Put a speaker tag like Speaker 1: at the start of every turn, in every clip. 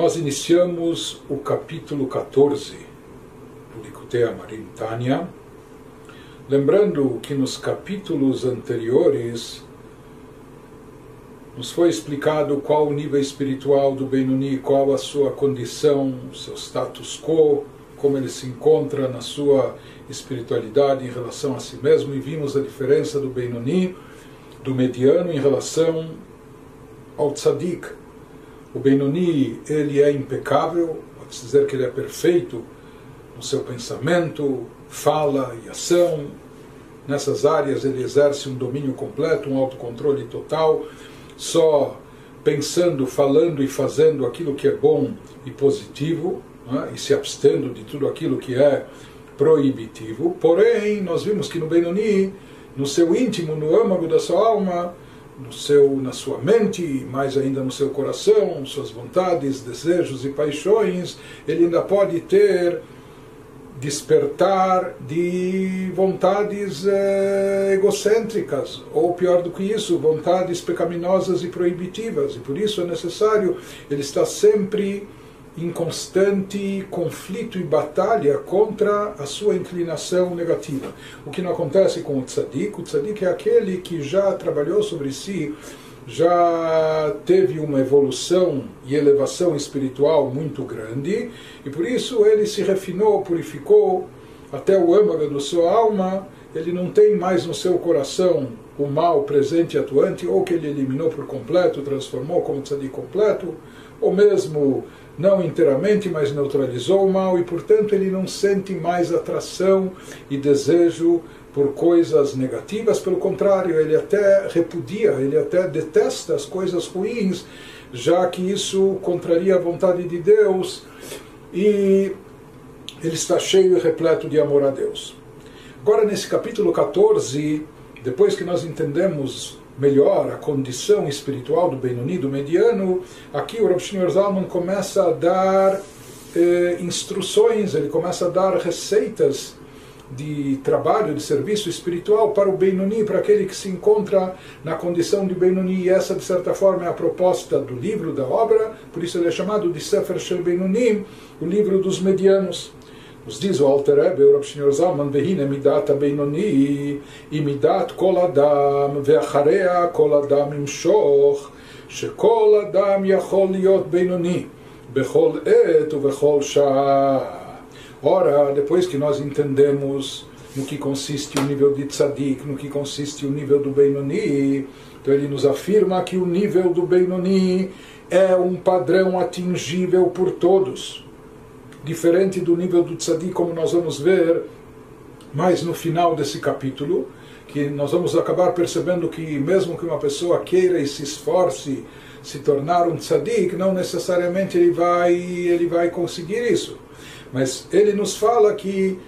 Speaker 1: Nós iniciamos o capítulo 14 do Likutei Amarim Tanya, lembrando que nos capítulos anteriores nos foi explicado qual o nível espiritual do Benuni, qual a sua condição, seu status quo, como ele se encontra na sua espiritualidade em relação a si mesmo, e vimos a diferença do Benuni, do mediano, em relação ao Tzadik, o Benoni, ele é impecável, pode dizer que ele é perfeito no seu pensamento, fala e ação. Nessas áreas ele exerce um domínio completo, um autocontrole total, só pensando, falando e fazendo aquilo que é bom e positivo, né, e se abstendo de tudo aquilo que é proibitivo. Porém, nós vimos que no Benoni, no seu íntimo, no âmago da sua alma, no seu, na sua mente, mais ainda no seu coração, suas vontades, desejos e paixões, ele ainda pode ter despertar de vontades eh, egocêntricas, ou pior do que isso, vontades pecaminosas e proibitivas, e por isso é necessário ele estar sempre em constante conflito e batalha contra a sua inclinação negativa. O que não acontece com o tzadik. O tzadik é aquele que já trabalhou sobre si, já teve uma evolução e elevação espiritual muito grande, e por isso ele se refinou, purificou até o âmago da sua alma, ele não tem mais no seu coração o mal presente e atuante, ou que ele eliminou por completo, transformou como tzadik completo, ou mesmo não inteiramente, mas neutralizou o mal e, portanto, ele não sente mais atração e desejo por coisas negativas, pelo contrário, ele até repudia, ele até detesta as coisas ruins, já que isso contraria a vontade de Deus e ele está cheio e repleto de amor a Deus. Agora, nesse capítulo 14, depois que nós entendemos melhor a condição espiritual do Benoni, do mediano, aqui o Rav Shneur Zalman começa a dar eh, instruções, ele começa a dar receitas de trabalho, de serviço espiritual para o Benoni, para aquele que se encontra na condição de Benoni. E essa, de certa forma, é a proposta do livro, da obra, por isso ele é chamado de Sefer Shel Benoni, o livro dos medianos. Nos diz o Alter Rebbe, o Rav Shneur Zalman, והנה מידת הבינוני היא מידת כל אדם, ואחריה כל אדם ימשוך, שכל אדם יכול להיות בינוני, בכל עת ובכל שעה. Ora, depois que nós entendemos no que consiste o nível de tzadik, no que consiste o nível do Benoni, então ele nos afirma que o nível do Benoni é um padrão atingível por todos diferente do nível do tzadik, como nós vamos ver mais no final desse capítulo, que nós vamos acabar percebendo que mesmo que uma pessoa queira e se esforce se tornar um tzadik, não necessariamente ele vai, ele vai conseguir isso. Mas ele nos fala que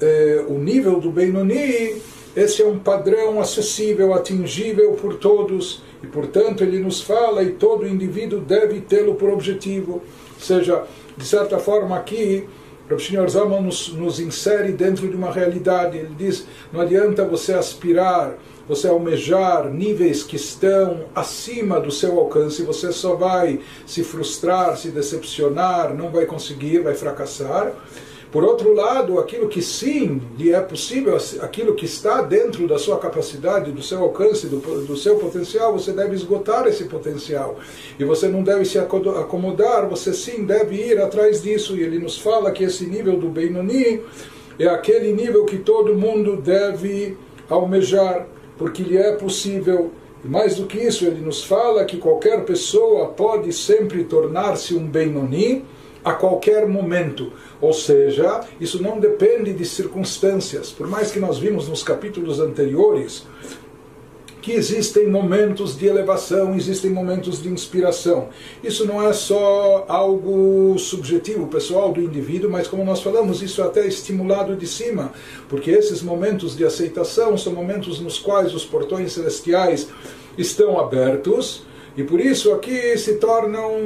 Speaker 1: eh, o nível do Benoni, esse é um padrão acessível, atingível por todos, e portanto ele nos fala e todo indivíduo deve tê-lo por objetivo. Ou seja, de certa forma, aqui, o Sr. Zalman nos, nos insere dentro de uma realidade. Ele diz: não adianta você aspirar, você almejar níveis que estão acima do seu alcance, você só vai se frustrar, se decepcionar, não vai conseguir, vai fracassar. Por outro lado, aquilo que sim lhe é possível, aquilo que está dentro da sua capacidade, do seu alcance, do, do seu potencial, você deve esgotar esse potencial. E você não deve se acomodar, você sim deve ir atrás disso. E ele nos fala que esse nível do Benoni é aquele nível que todo mundo deve almejar, porque lhe é possível. E mais do que isso, ele nos fala que qualquer pessoa pode sempre tornar-se um Benoni a qualquer momento. Ou seja, isso não depende de circunstâncias. Por mais que nós vimos nos capítulos anteriores que existem momentos de elevação, existem momentos de inspiração. Isso não é só algo subjetivo, pessoal do indivíduo, mas como nós falamos, isso é até estimulado de cima, porque esses momentos de aceitação são momentos nos quais os portões celestiais estão abertos e por isso aqui se tornam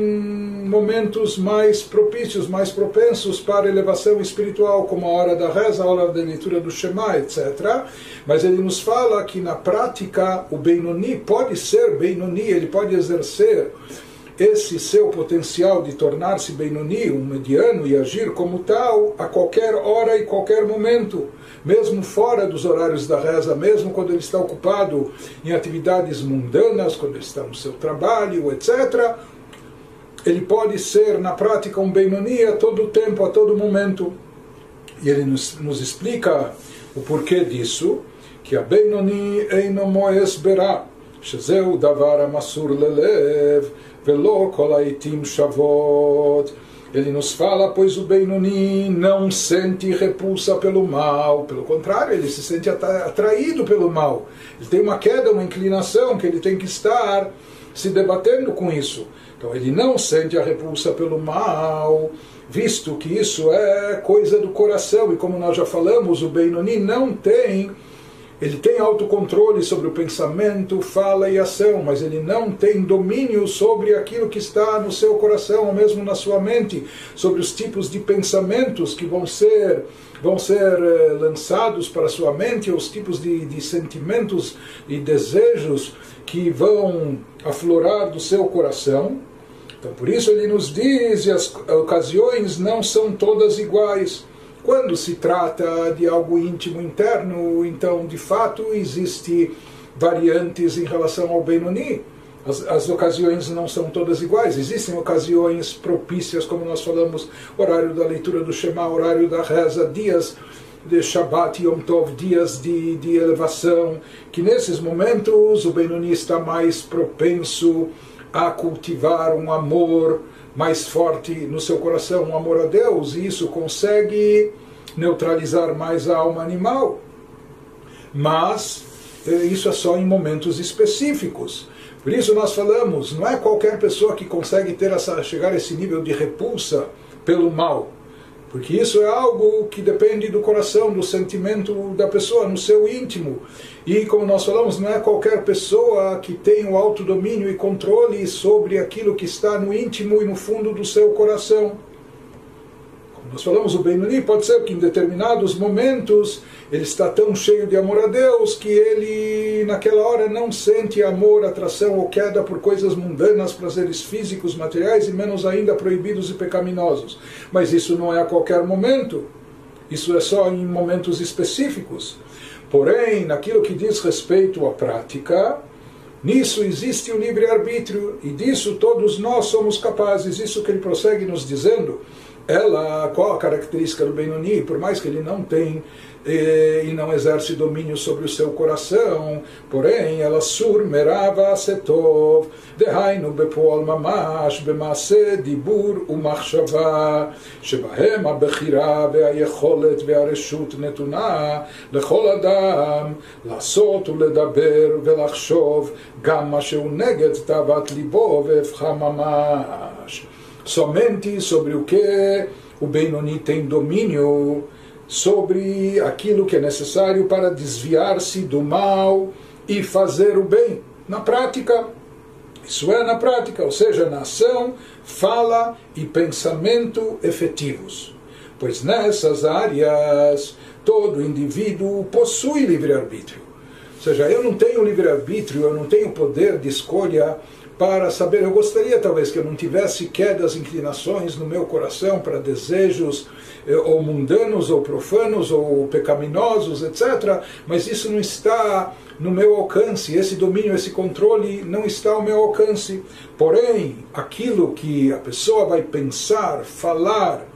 Speaker 1: momentos mais propícios, mais propensos para elevação espiritual, como a hora da reza, a hora da leitura do Shema, etc. Mas ele nos fala que na prática o Benoni pode ser Benoni, ele pode exercer esse seu potencial de tornar-se Benoni, um mediano, e agir como tal a qualquer hora e qualquer momento, mesmo fora dos horários da reza, mesmo quando ele está ocupado em atividades mundanas, quando ele está no seu trabalho, etc. Ele pode ser, na prática, um Benoni a todo tempo, a todo momento. E ele nos, nos explica o porquê disso, que a Benoni eino moes berá, שזהו דבר המסור ללב, ולא כל העיתים שוות. ele nos fala, pois o Benoni não sente repulsa pelo mal, pelo contrário, ele se sente atraído pelo mal. Ele tem uma queda, uma inclinação que ele tem que estar se debatendo com isso. Então ele não sente a repulsa pelo mal, visto que isso é coisa do coração, e como nós já falamos, o Benoni não tem ele tem autocontrole sobre o pensamento, fala e ação, mas ele não tem domínio sobre aquilo que está no seu coração, ou mesmo na sua mente, sobre os tipos de pensamentos que vão ser vão ser eh, lançados para a sua mente, os tipos de, de sentimentos e desejos que vão aflorar do seu coração. Então, por isso ele nos diz, as ocasiões não são todas iguais. Quando se trata de algo íntimo interno, então de fato existe variantes em relação ao Benoni. As, as, ocasiões não são todas iguais. Existem ocasiões propícias, como nós falamos, horário da leitura do Shema, horário da reza, dias de Shabbat e Yom Tov, dias de, de elevação, que nesses momentos o Benoni está mais propenso a cultivar um amor mais forte no seu coração, um amor a Deus, e isso consegue neutralizar mais a alma animal. Mas eh, isso é só em momentos específicos. Por isso nós falamos, não é qualquer pessoa que consegue ter essa, chegar a esse nível de repulsa pelo mal. Porque isso é algo que depende do coração, do sentimento da pessoa, no seu íntimo. E como nós falamos, não é qualquer pessoa que tem o autodomínio e controle sobre aquilo que está no íntimo e no fundo do seu coração. Nós falamos o Benoni, pode ser que em determinados momentos ele está tão cheio de amor a Deus que ele naquela hora não sente amor, atração ou queda por coisas mundanas, prazeres físicos, materiais e menos ainda proibidos e pecaminosos. Mas isso não é a qualquer momento. Isso é só em momentos específicos. Porém, naquilo que diz respeito à prática, Nisso existe o livre-arbítrio e disso todos nós somos capazes. Isso que ele prossegue nos dizendo ela, qual a característica do Benoni? Por mais que ele não tem e, e não exerce domínio sobre o seu coração, porém ela surmerava setov, דהיינו בפועל ממש, במעשה דיבור ומחשבה, שבהם הבחירה והיכולת והרשות נתונה לכל אדם לעשות ולדבר ולחשוב גם מה שהוא נגד תאוות ליבו והפכה ממש somente sobre o que o Benoni tem domínio, sobre aquilo que é necessário para desviar-se do mal e fazer o bem. Na prática, isso é na prática, ou seja, na ação, fala e pensamento efetivos. Pois nessas áreas todo indivíduo possui livre-arbítrio. Ou seja, eu não tenho livre-arbítrio, eu não tenho poder de escolha para saber. Eu gostaria talvez que eu não tivesse quedas, inclinações no meu coração para desejos eh, ou mundanos ou profanos ou pecaminosos, etc. Mas isso não está no meu alcance, esse domínio, esse controle não está ao meu alcance. Porém, aquilo que a pessoa vai pensar, falar,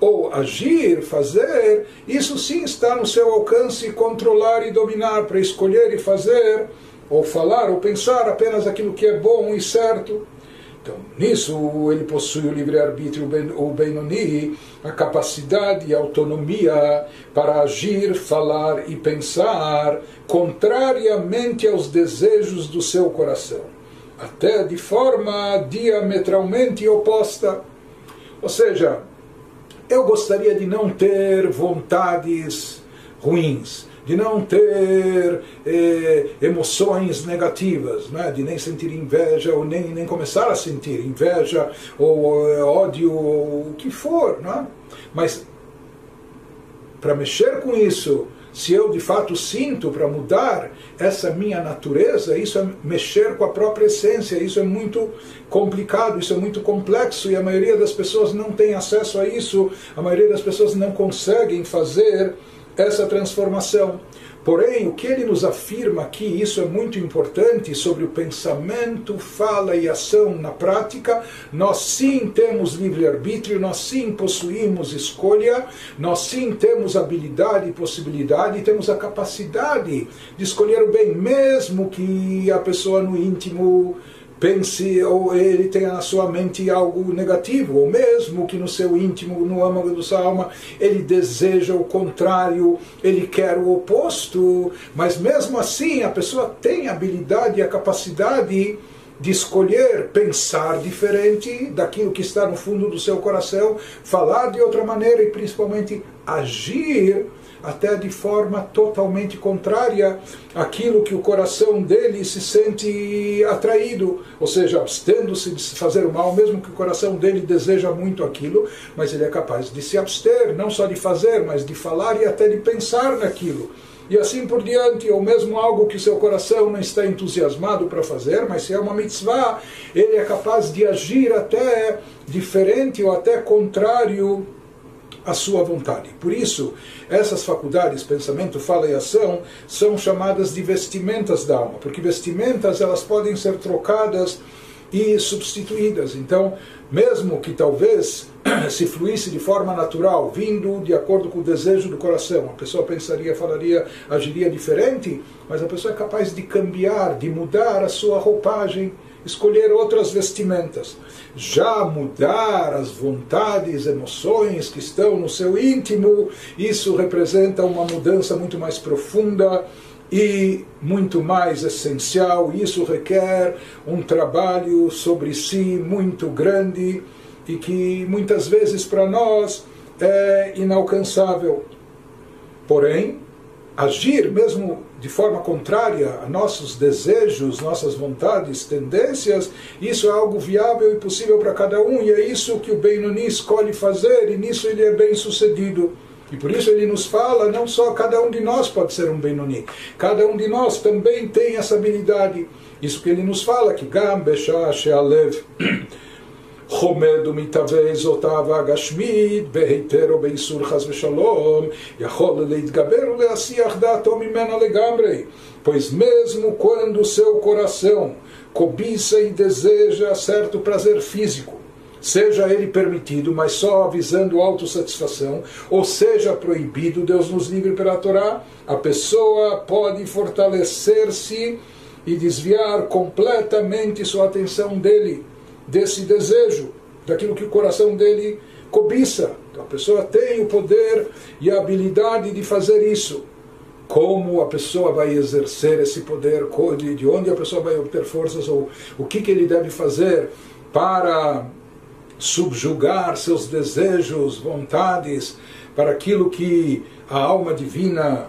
Speaker 1: ou agir, fazer, isso sim está no seu alcance controlar e dominar, para escolher e fazer ou falar, ou pensar apenas aquilo que é bom e certo. Então, nisso ele possui o livre-arbítrio, o Benoni, a capacidade e autonomia para agir, falar e pensar contrariamente aos desejos do seu coração, até de forma diametralmente oposta. Ou seja, eu gostaria de não ter vontades ruins, de não ter eh, emoções negativas, né? de nem sentir inveja, ou nem, nem começar a sentir inveja, ou eh, ódio, ou o que for. Né? Mas para mexer com isso, se eu de fato sinto para mudar essa minha natureza, isso é mexer com a própria essência, isso é muito complicado, isso é muito complexo e a maioria das pessoas não tem acesso a isso, a maioria das pessoas não conseguem fazer essa transformação. Porém, o que ele nos afirma aqui, isso é muito importante, sobre o pensamento, fala e ação na prática, nós sim temos livre-arbítrio, nós sim possuímos escolha, nós sim temos habilidade e possibilidade, temos a capacidade de escolher o bem, mesmo que a pessoa no íntimo pense ou ele tenha na sua mente algo negativo, ou mesmo que no seu íntimo, no âmago da sua alma, ele deseja o contrário, ele quer o oposto, mas mesmo assim a pessoa tem a habilidade e a capacidade de escolher pensar diferente daquilo que está no fundo do seu coração, falar de outra maneira e principalmente agir até de forma totalmente contrária àquilo que o coração dele se sente atraído, ou seja, abstendo-se de fazer o mal, mesmo que o coração dele deseja muito aquilo, mas ele é capaz de se abster, não só de fazer, mas de falar e até de pensar naquilo. E assim por diante, ou mesmo algo que seu coração não está entusiasmado para fazer, mas se é uma mitzvah, ele é capaz de agir até diferente ou até contrário à sua vontade. Por isso, essas faculdades, pensamento, fala e ação, são chamadas de vestimentas da alma, porque vestimentas elas podem ser trocadas e substituídas. Então, mesmo que talvez se fluísse de forma natural, vindo de acordo com o desejo do coração, a pessoa pensaria, falaria, agiria diferente, mas a pessoa é capaz de cambiar, de mudar a sua roupagem, escolher outras vestimentas. Já mudar as vontades, emoções que estão no seu íntimo, isso representa uma mudança muito mais profunda e muito mais essencial. Isso requer um trabalho sobre si muito grande e que muitas vezes para nós é inalcançável. Porém, agir mesmo de forma contrária a nossos desejos, nossas vontades, tendências, isso é algo viável e possível para cada um, e é isso que o Benoni escolhe fazer, e nisso ele é bem sucedido. E por isso ele nos fala, não só cada um de nós pode ser um Benoni, cada um de nós também tem essa habilidade. Isso que ele nos fala, que Gam Besha Shealev חומד ומתהווה זאותיו הגשמית בהיתר או באיסור חס ושלום יכול להתגבר ולהסיח דעתו ממנה לגמרי pois mesmo quando seu coração cobiça e deseja certo prazer físico seja ele permitido, mas só visando autossatisfação, ou seja proibido, Deus nos livre pela Torá, a pessoa pode fortalecer-se e desviar completamente sua atenção dele, desse desejo, daquilo que o coração dele cobiça. Então a pessoa tem o poder e a habilidade de fazer isso. Como a pessoa vai exercer esse poder, de onde a pessoa vai obter forças, ou o que, que ele deve fazer para subjugar seus desejos, vontades, para aquilo que a alma divina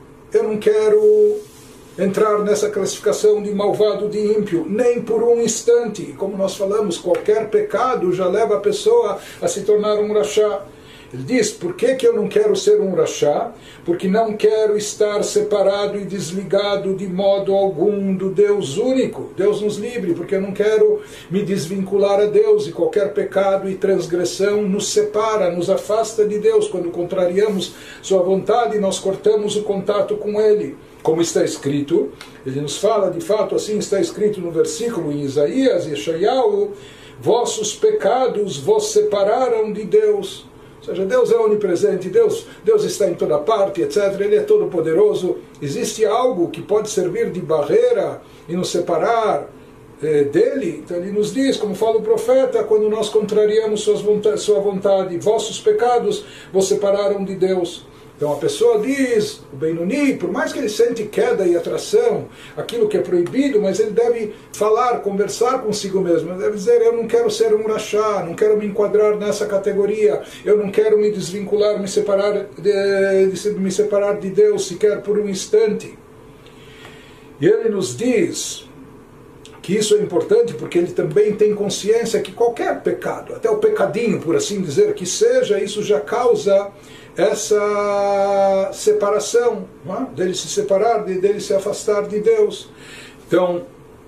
Speaker 1: eu não quero entrar nessa classificação de malvado, de ímpio, nem por um instante. Como nós falamos, qualquer pecado já leva a pessoa a se tornar um rachá. Ele diz: por que, que eu não quero ser um rachá? Porque não quero estar separado e desligado de modo algum do Deus único. Deus nos livre, porque eu não quero me desvincular a Deus e qualquer pecado e transgressão nos separa, nos afasta de Deus. Quando contrariamos Sua vontade, nós cortamos o contato com Ele. Como está escrito, ele nos fala de fato, assim está escrito no versículo em Isaías, Yeshayahu, vossos pecados vos separaram de Deus. Ou seja, Deus é onipresente, Deus, Deus está em toda parte, etc. Ele é todo poderoso. Existe algo que pode servir de barreira e nos separar eh, dele? Então ele nos diz, como fala o profeta, quando nós contrariamos vontade, sua vontade, vossos pecados vos separaram de Deus. Então a pessoa diz, o Benoni, por mais que ele sente queda e atração, aquilo que é proibido, mas ele deve falar, conversar consigo mesmo. Ele deve dizer, eu não quero ser um rachá, não quero me enquadrar nessa categoria, eu não quero me desvincular, me separar de, me separar de Deus sequer por um instante. E ele nos diz que isso é importante porque ele também tem consciência que qualquer pecado, até o pecadinho, por assim dizer, que seja, isso já causa essa separação, é? dele se separar, de, dele se afastar de Deus. Então,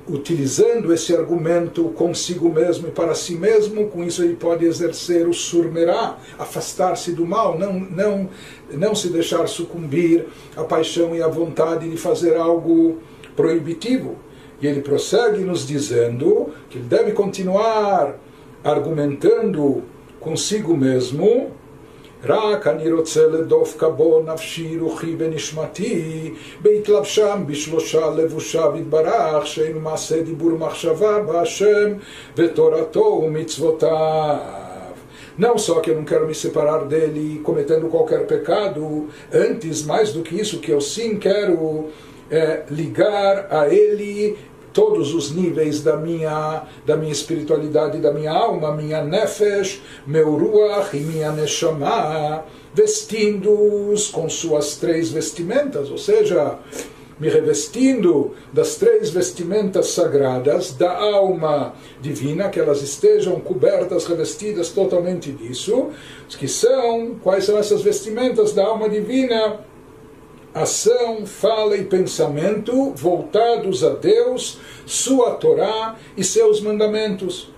Speaker 1: utilizando esse argumento consigo mesmo e para si mesmo, com isso ele pode exercer o surmerá, afastar-se do mal, não, não, não se deixar sucumbir à paixão e à vontade de fazer algo proibitivo. E ele prossegue nos dizendo que ele deve continuar argumentando consigo mesmo רק אני רוצה לדופקה בו נפשי, רוחי ונשמתי, בהתלבשם בשלושה לבושיו יתברך, שאין מעשה דיבור מחשבה בהשם, ותורתו ומצוותיו. Não só que eu não quero me separar dele cometendo qualquer pecado, antes, mais do que isso, que eu sim quero é, ligar a ele todos os níveis da minha, da minha espiritualidade, da minha alma, minha nefesh, meu ruach e minha neshama, vestindo-os com suas três vestimentas, ou seja, me revestindo das três vestimentas sagradas da alma divina, que elas estejam cobertas, revestidas totalmente disso, que são, quais são essas vestimentas da alma divina? Ação, fala e pensamento voltados a Deus, sua Torá e seus mandamentos.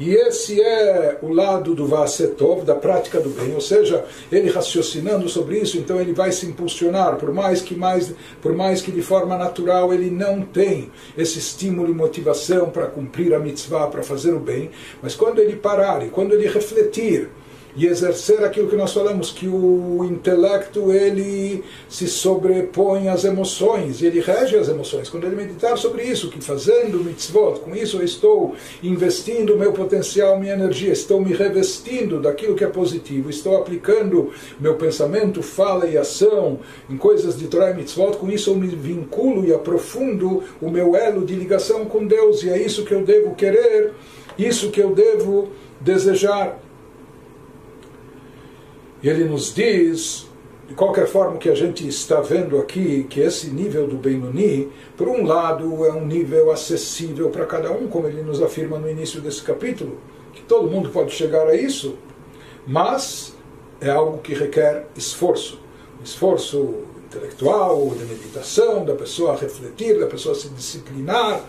Speaker 1: E esse é o lado do Vasetov, da prática do bem, ou seja, ele raciocinando sobre isso, então ele vai se impulsionar, por mais que mais, por mais que de forma natural ele não tem esse estímulo e motivação para cumprir a mitzvah, para fazer o bem, mas quando ele parar e quando ele refletir e exercer aquilo que nós falamos, que o intelecto ele se sobrepõe às emoções, e ele rege as emoções. Quando ele meditar sobre isso, que fazendo mitzvot, com isso eu estou investindo o meu potencial, minha energia, estou me revestindo daquilo que é positivo, estou aplicando meu pensamento, fala e ação em coisas de Torah e mitzvot, com isso eu me vinculo e aprofundo o meu elo de ligação com Deus, e é isso que eu devo querer, isso que eu devo desejar. E ele nos diz, de qualquer forma que a gente está vendo aqui, que esse nível do Benoni, por um lado, é um nível acessível para cada um, como ele nos afirma no início desse capítulo, que todo mundo pode chegar a isso, mas é algo que requer esforço. esforço intelectual, de meditação, da pessoa refletir, da pessoa se disciplinar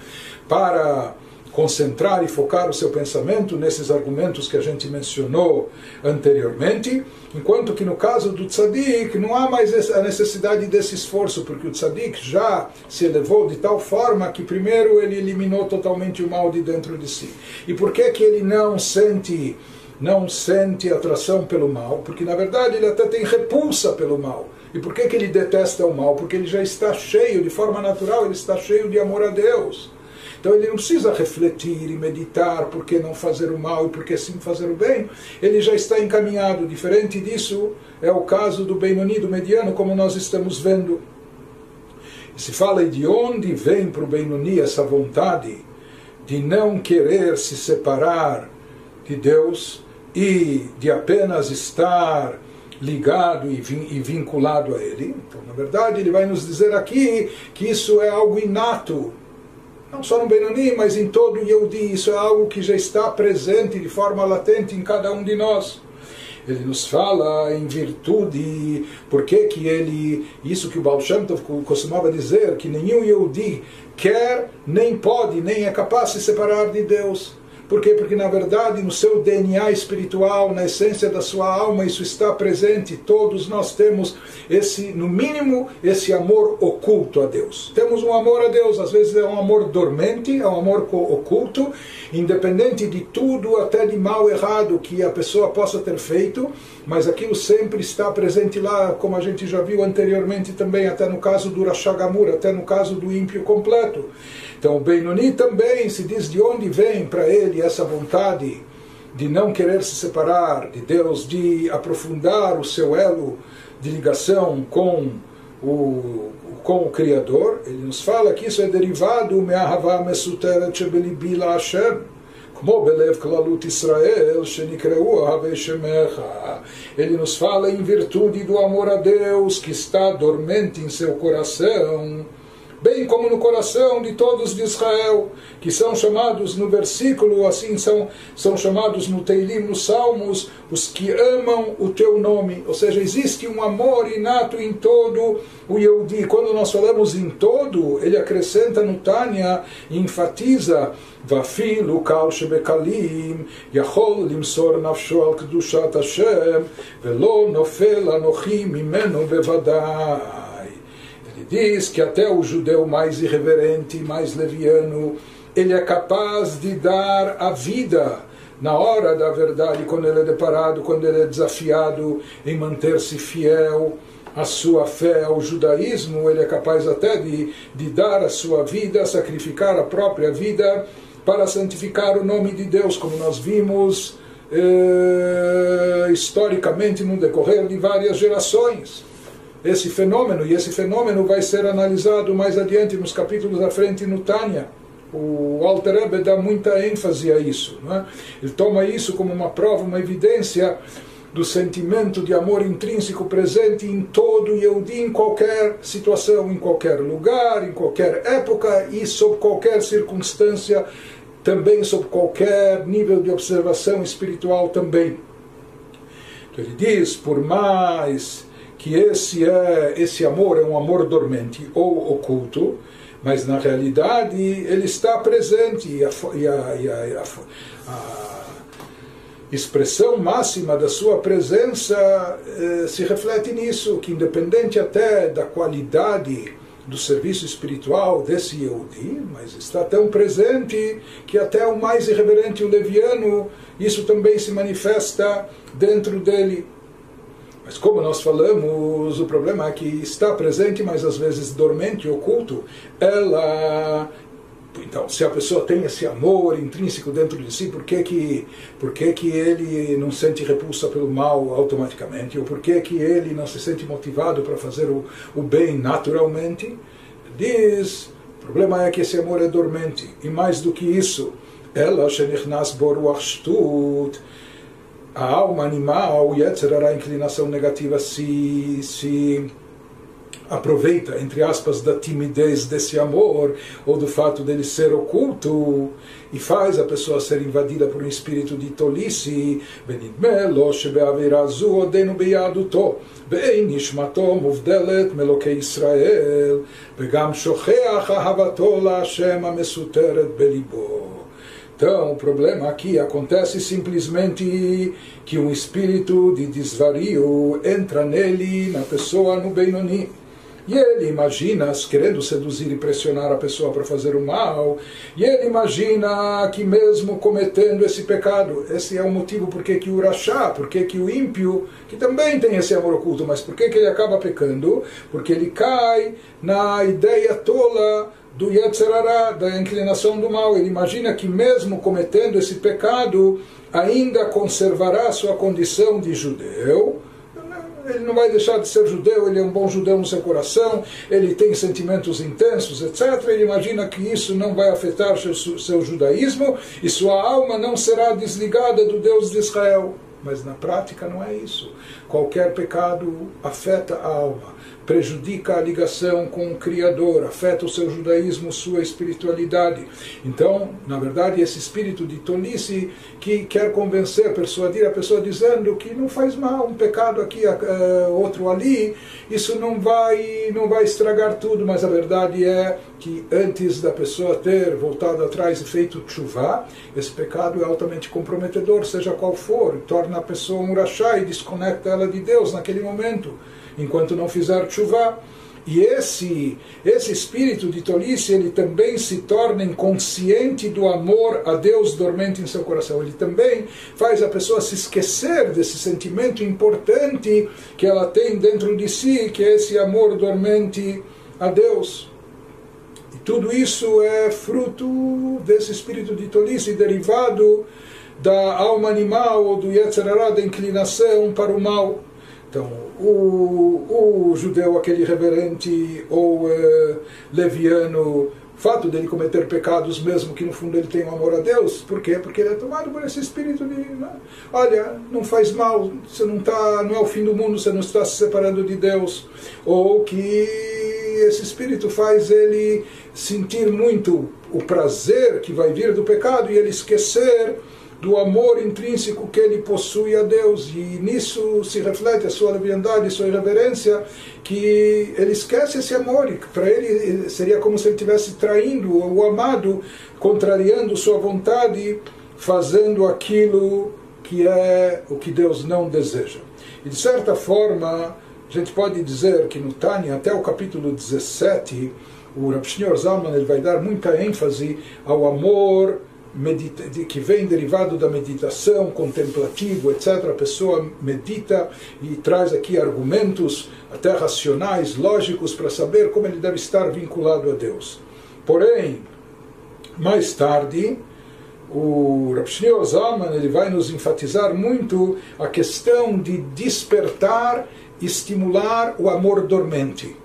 Speaker 1: para concentrar e focar o seu pensamento nesses argumentos que a gente mencionou anteriormente, enquanto que no caso do tzadik não há mais a necessidade desse esforço, porque o tzadik já se elevou de tal forma que primeiro ele eliminou totalmente o mal de dentro de si. E por que que ele não sente não sente atração pelo mal? Porque na verdade ele até tem repulsa pelo mal. E por que que ele detesta o mal? Porque ele já está cheio, de forma natural, ele está cheio de amor a Deus. Então ele não precisa refletir e meditar por que não fazer o mal e por que sim fazer o bem. Ele já está encaminhado. Diferente disso é o caso do Benoni, do mediano, como nós estamos vendo. Se fala de onde vem para o Benoni essa vontade de não querer se separar de Deus e de apenas estar ligado e vinculado a Ele. Então, na verdade, ele vai nos dizer aqui que isso é algo inato não só no Benoni, mas em todo o Yehudi. Isso é algo que já está presente de forma latente em cada um de nós. Ele nos fala em virtude, por que que ele, isso que o Baal Shem Tov costumava dizer, que nenhum Yehudi quer, nem pode, nem é capaz de se separar de Deus. Por quê? Porque na verdade no seu DNA espiritual, na essência da sua alma, isso está presente. Todos nós temos esse, no mínimo, esse amor oculto a Deus. Temos um amor a Deus, às vezes é um amor dormente, é um amor oculto, independente de tudo, até de mal errado que a pessoa possa ter feito, mas aquilo sempre está presente lá, como a gente já viu anteriormente também, até no caso do Rashagamur, até no caso do ímpio completo. Então o Benoni também se diz de onde vem para ele essa vontade de não querer se separar de Deus, de aprofundar o seu elo de ligação com o, com o Criador, ele nos fala que isso é derivado me'ahava mesuteret shebelibi Hashem כמו בלב כללות ישראל, שנקראו אהבי שמך. Ele nos fala em virtude do amor a Deus que está dormente em seu coração bem como no coração de todos de Israel, que são chamados no versículo, assim são, são chamados no Teilim, nos Salmos, os que amam o teu nome. Ou seja, existe um amor inato em todo o Yehudi. Quando nós falamos em todo, ele acrescenta no Tânia e enfatiza ואפילו קל שבקלים יכול למסור נפשו על קדושת השם ולא נופל אנוכי ממנו בוודאי diz que até o judeu mais irreverente, mais leviano, ele é capaz de dar a vida na hora da verdade, quando ele é deparado, quando ele é desafiado em manter-se fiel à sua fé, ao judaísmo, ele é capaz até de, de dar a sua vida, sacrificar a própria vida para santificar o nome de Deus, como nós vimos eh, historicamente no decorrer de várias gerações esse fenômeno, e esse fenômeno vai ser analisado mais adiante nos capítulos à frente no Tânia. O Alter Rebbe dá muita ênfase a isso. É? Ele toma isso como uma prova, uma evidência do sentimento de amor intrínseco presente em todo Yehudi, em qualquer situação, em qualquer lugar, em qualquer época e sob qualquer circunstância, também sob qualquer nível de observação espiritual também. Então ele diz, por mais que esse é esse amor é um amor dormente ou oculto, mas na realidade ele está presente e a, e a, e a, a expressão máxima da sua presença eh, se reflete nisso, que independente até da qualidade do serviço espiritual desse Yehudi, mas está tão presente que até o mais irreverente, o leviano, isso também se manifesta dentro dele. Mas como nós falamos, o problema é que está presente, mas às vezes dormente, oculto. Ela então, se a pessoa tem esse amor intrínseco dentro de si, por que, que, por que, que ele não sente repulsa pelo mal automaticamente? Ou por que, que ele não se sente motivado para fazer o, o bem naturalmente? Diz, o problema é que esse amor é dormente. E mais do que isso, ela, shenichnas boruach shtut, a alma animal, o Yetzer, a inclinação negativa, se, se aproveita, entre aspas, da timidez desse amor, ou do fato dele ser oculto, e faz a pessoa ser invadida por um espírito de tolice, ונדמה לו שבעבירה זו עודנו ביהדותו, ואין נשמתו מובדלת מאלוקי ישראל, וגם שוכח אהבתו להשם המסותרת בליבו. Então, o problema aqui acontece simplesmente que um espírito de desvario entra nele, na pessoa, no Benoni. E ele imagina, querendo seduzir e pressionar a pessoa para fazer o mal, e ele imagina que mesmo cometendo esse pecado, esse é o motivo por que o Urachá, por que o ímpio, que também tem esse amor oculto, mas por que ele acaba pecando? Porque ele cai na ideia tola do Yetzerará, da inclinação do mal. Ele imagina que mesmo cometendo esse pecado, ainda conservará sua condição de judeu. Ele não vai deixar de ser judeu, ele é um bom judeu no seu coração, ele tem sentimentos intensos, etc. Ele imagina que isso não vai afetar seu, seu judaísmo e sua alma não será desligada do Deus de Israel. Mas na prática não é isso. Qualquer pecado afeta a alma prejudica a ligação com o Criador, afeta o seu judaísmo, sua espiritualidade. Então, na verdade, esse espírito de tolice que quer convencer, persuadir a pessoa dizendo que não faz mal, um pecado aqui, uh, outro ali, isso não vai, não vai estragar tudo, mas a verdade é que antes da pessoa ter voltado atrás e feito chuva, esse pecado é altamente comprometedor, seja qual for, torna a pessoa um rachá e desconecta ela de Deus naquele momento enquanto não fizer chuva. E esse, esse espírito de tolice, ele também se torna inconsciente do amor a Deus dormente em seu coração. Ele também faz a pessoa se esquecer desse sentimento importante que ela tem dentro de si, que é esse amor dormente a Deus. E tudo isso é fruto desse espírito de tolice derivado da alma animal ou do Yetzirah, da inclinação para o mal. Então, o, o judeu, aquele reverente ou uh, leviano, fato dele cometer pecados, mesmo que no fundo ele tenha um amor a Deus, por quê? Porque ele é tomado por esse espírito de, né? olha, não faz mal, você não tá, não é o fim do mundo, você não está se separando de Deus, ou que esse espírito faz ele sentir muito o prazer que vai vir do pecado e ele esquecer do amor intrínseco que ele possui a Deus. E nisso se reflete a sua leviandade, sua irreverência, que ele esquece esse amor. E para ele seria como se ele estivesse traindo o amado, contrariando sua vontade, fazendo aquilo que é o que Deus não deseja. E de certa forma, a gente pode dizer que no Tânia, até o capítulo 17, o Rav Shneur Zalman ele vai dar muita ênfase ao amor medita, que vem derivado da meditação, contemplativo, etc. A pessoa medita e traz aqui argumentos até racionais, lógicos, para saber como ele deve estar vinculado a Deus. Porém, mais tarde, o Rav Shneur Zalman ele vai nos enfatizar muito a questão de despertar, estimular o amor dormente,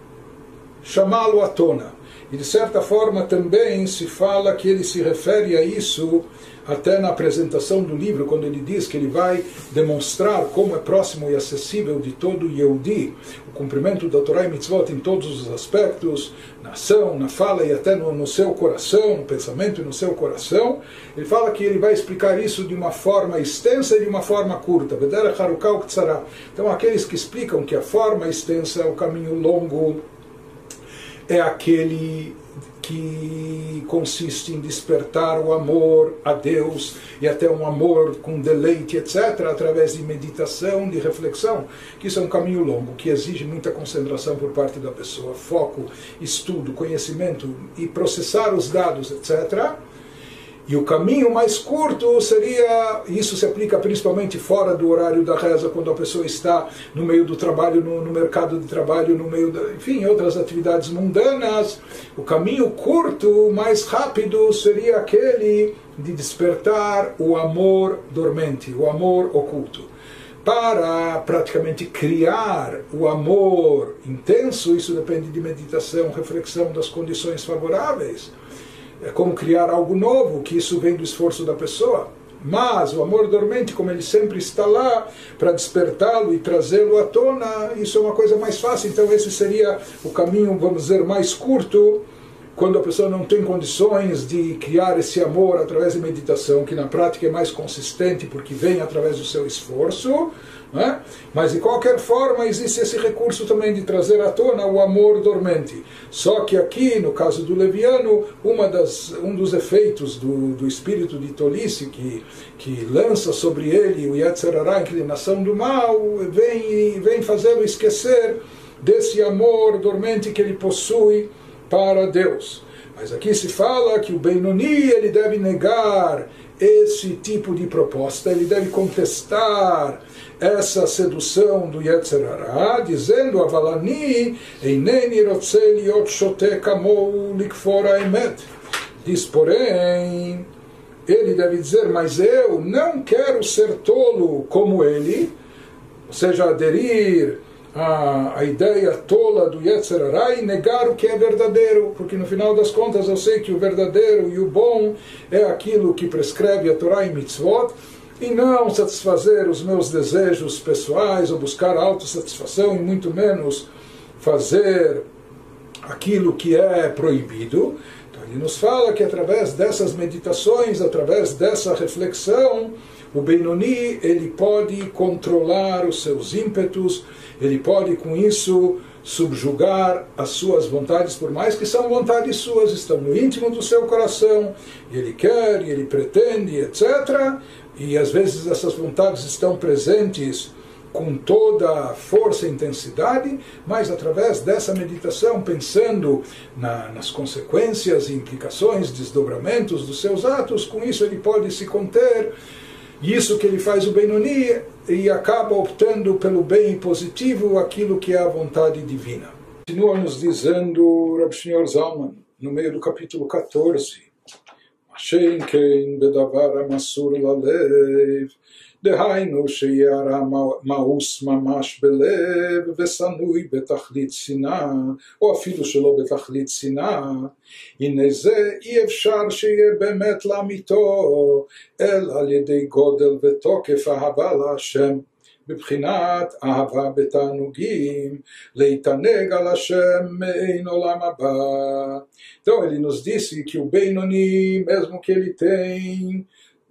Speaker 1: chamá-lo à tona. E de certa forma também se fala que ele se refere a isso até na apresentação do livro, quando ele diz que ele vai demonstrar como é próximo e acessível de todo Yehudi o cumprimento da Torá e Mitzvot em todos os aspectos, na ação, na fala e até no, no seu coração, no pensamento e no seu coração. Ele fala que ele vai explicar isso de uma forma extensa e de uma forma curta. Então, aqueles que explicam que a forma extensa é o caminho longo é aquele que consiste em despertar o amor a Deus e até um amor com deleite, etc., através de meditação, de reflexão, que isso é um caminho longo, que exige muita concentração por parte da pessoa, foco, estudo, conhecimento e processar os dados, etc. E o caminho mais curto seria, isso se aplica principalmente fora do horário da reza, quando a pessoa está no meio do trabalho, no, no mercado de trabalho, no meio, da, enfim, outras atividades mundanas. O caminho curto, mais rápido, seria aquele de despertar o amor dormente, o amor oculto. Para praticamente criar o amor intenso, isso depende de meditação, reflexão das condições favoráveis é como criar algo novo, que isso vem do esforço da pessoa. Mas o amor dormente, como ele sempre está lá para despertá-lo e trazê-lo à tona, isso é uma coisa mais fácil. Então, esse seria o caminho, vamos dizer, mais curto, quando a pessoa não tem condições de criar esse amor através de meditação, que na prática é mais consistente porque vem através do seu esforço. É? Mas de qualquer forma existe esse recurso também de trazer à tona o amor dormente. Só que aqui, no caso do leviano, uma das, um dos efeitos do, do espírito de tolice que, que lança sobre ele o Yetzirará, a inclinação do mal, vem, vem fazê-lo esquecer desse amor dormente que ele possui para Deus. Mas aqui se fala que o Benoni ele deve negar esse tipo de proposta, ele deve contestar essa sedução do Yetzerara, dizendo Otshote Kamou Likfora. Diz, porém, ele deve dizer, mas eu não quero ser tolo como ele, ou seja, aderir a, a ideia tola do Yetzerara e negar o que é verdadeiro, porque no final das contas eu sei que o verdadeiro e o bom é aquilo que prescreve a Torá e Mitzvot, e não satisfazer os meus desejos pessoais ou buscar autossatisfação e muito menos fazer aquilo que é proibido. Então ele nos fala que através dessas meditações, através dessa reflexão, o Benoni ele pode controlar os seus ímpetos, ele pode com isso subjugar as suas vontades, por mais que são vontades suas, estão no íntimo do seu coração, e ele quer, e ele pretende, etc e às vezes essas vontades estão presentes com toda a força e intensidade, mas através dessa meditação, pensando na, nas consequências, implicações, desdobramentos dos seus atos, com isso ele pode se conter. Isso que ele faz o Benoni e acaba optando pelo bem positivo, aquilo que é a vontade divina. Continua nos dizendo Rav Shneur Zalman, no meio do capítulo 14, Shein bedavar amasur lalev דהיינו הרע מאוס ממש בלב ושנוי בתכלית שנאה, או אפילו שלא בתכלית שנאה, הנה זה אי אפשר שיהיה באמת לאמיתו, אלא על ידי גודל ותוקף אהבה להשם. בבחינת אהבה בתענוגים, להתענג על השם מעין עולם הבא. Então ele nos disse que o Benoni, mesmo que ele tem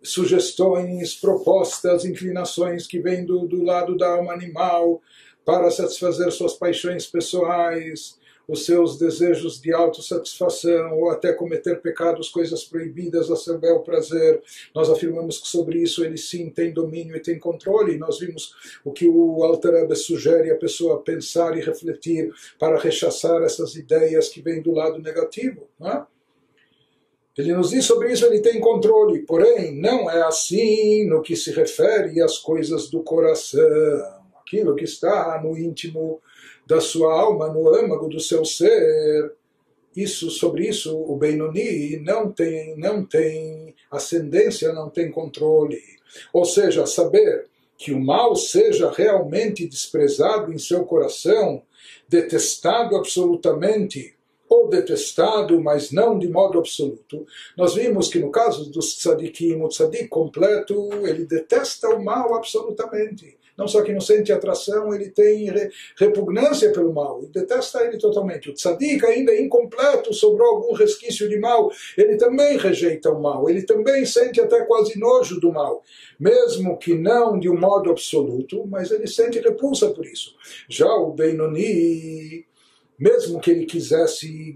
Speaker 1: sugestões, propostas, inclinações que vêm do, do lado da alma animal para satisfazer suas paixões pessoais, os seus desejos de autossatisfação ou até cometer pecados, coisas proibidas a seu bel prazer. Nós afirmamos que sobre isso ele sim tem domínio e tem controle. Nós vimos o que o Alter sugere a pessoa pensar e refletir para rechaçar essas ideias que vêm do lado negativo. Não é? Ele nos diz sobre isso, ele tem controle, porém não é assim no que se refere às coisas do coração, aquilo que está no íntimo da sua alma, no âmago do seu ser. Isso, sobre isso, o Benoni não tem, não tem ascendência, não tem controle. Ou seja, saber que o mal seja realmente desprezado em seu coração, detestado absolutamente, ou detestado, mas não de modo absoluto. Nós vimos que no caso do tzadikim, o tzadik completo, ele detesta o mal absolutamente. Não só que não sente atração, ele tem repugnância pelo mal, e detesta ele totalmente. O tzadik ainda é incompleto, sobrou algum resquício de mal, ele também rejeita o mal, ele também sente até quase nojo do mal, mesmo que não de um modo absoluto, mas ele sente repulsa por isso. Já o Benoni mesmo que ele quisesse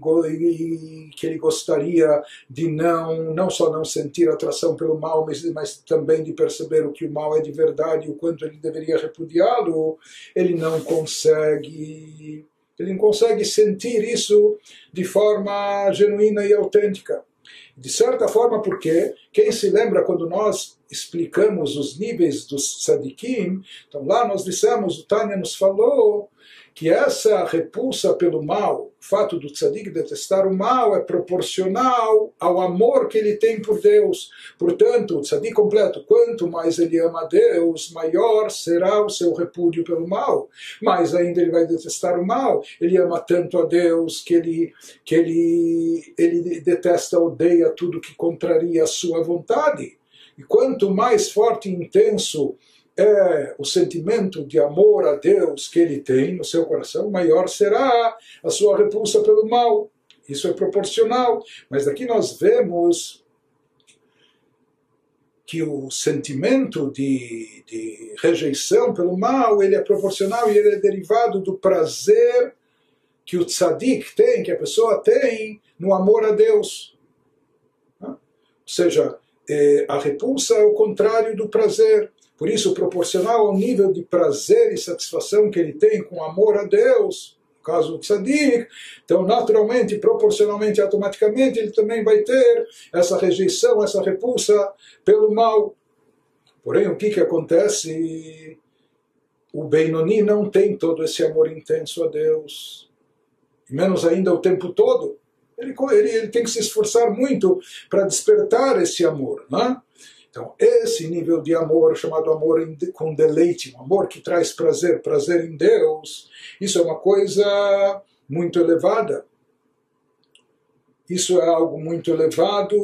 Speaker 1: que ele gostaria de não não só não sentir atração pelo mal mas, mas também de perceber o que o mal é de verdade e o quanto ele deveria repudiá-lo ele não consegue ele não consegue sentir isso de forma genuína e autêntica. De certa forma porque quem se lembra quando nós explicamos os níveis dos tzadikim então lá nós dissemos o Tânia nos falou que essa repulsa pelo mal, o fato do tzadik detestar o mal, é proporcional ao amor que ele tem por Deus. Portanto, o tzadik completo, quanto mais ele ama Deus, maior será o seu repúdio pelo mal. Mais ainda ele vai detestar o mal. Ele ama tanto a Deus que ele, que ele, ele detesta, odeia tudo que contraria a sua vontade. E quanto mais forte e intenso é o sentimento de amor a Deus que ele tem no seu coração, maior será a sua repulsa pelo mal. Isso é proporcional. Mas aqui nós vemos que o sentimento de, de rejeição pelo mal ele é proporcional e ele é derivado do prazer que o tzadik tem, que a pessoa tem no amor a Deus. Ou seja, é, a repulsa é o contrário do prazer. Por isso, proporcional ao nível de prazer e satisfação que ele tem com amor a Deus, no caso do tzadik, então naturalmente, proporcionalmente, automaticamente, ele também vai ter essa rejeição, essa repulsa pelo mal. Porém, o que, que acontece? O Benoni não tem todo esse amor intenso a Deus, menos ainda o tempo todo. Ele, ele, ele tem que se esforçar muito para despertar esse amor. Né? Então, esse nível de amor, chamado amor com deleite, um amor que traz prazer, prazer em Deus, isso é uma coisa muito elevada. Isso é algo muito elevado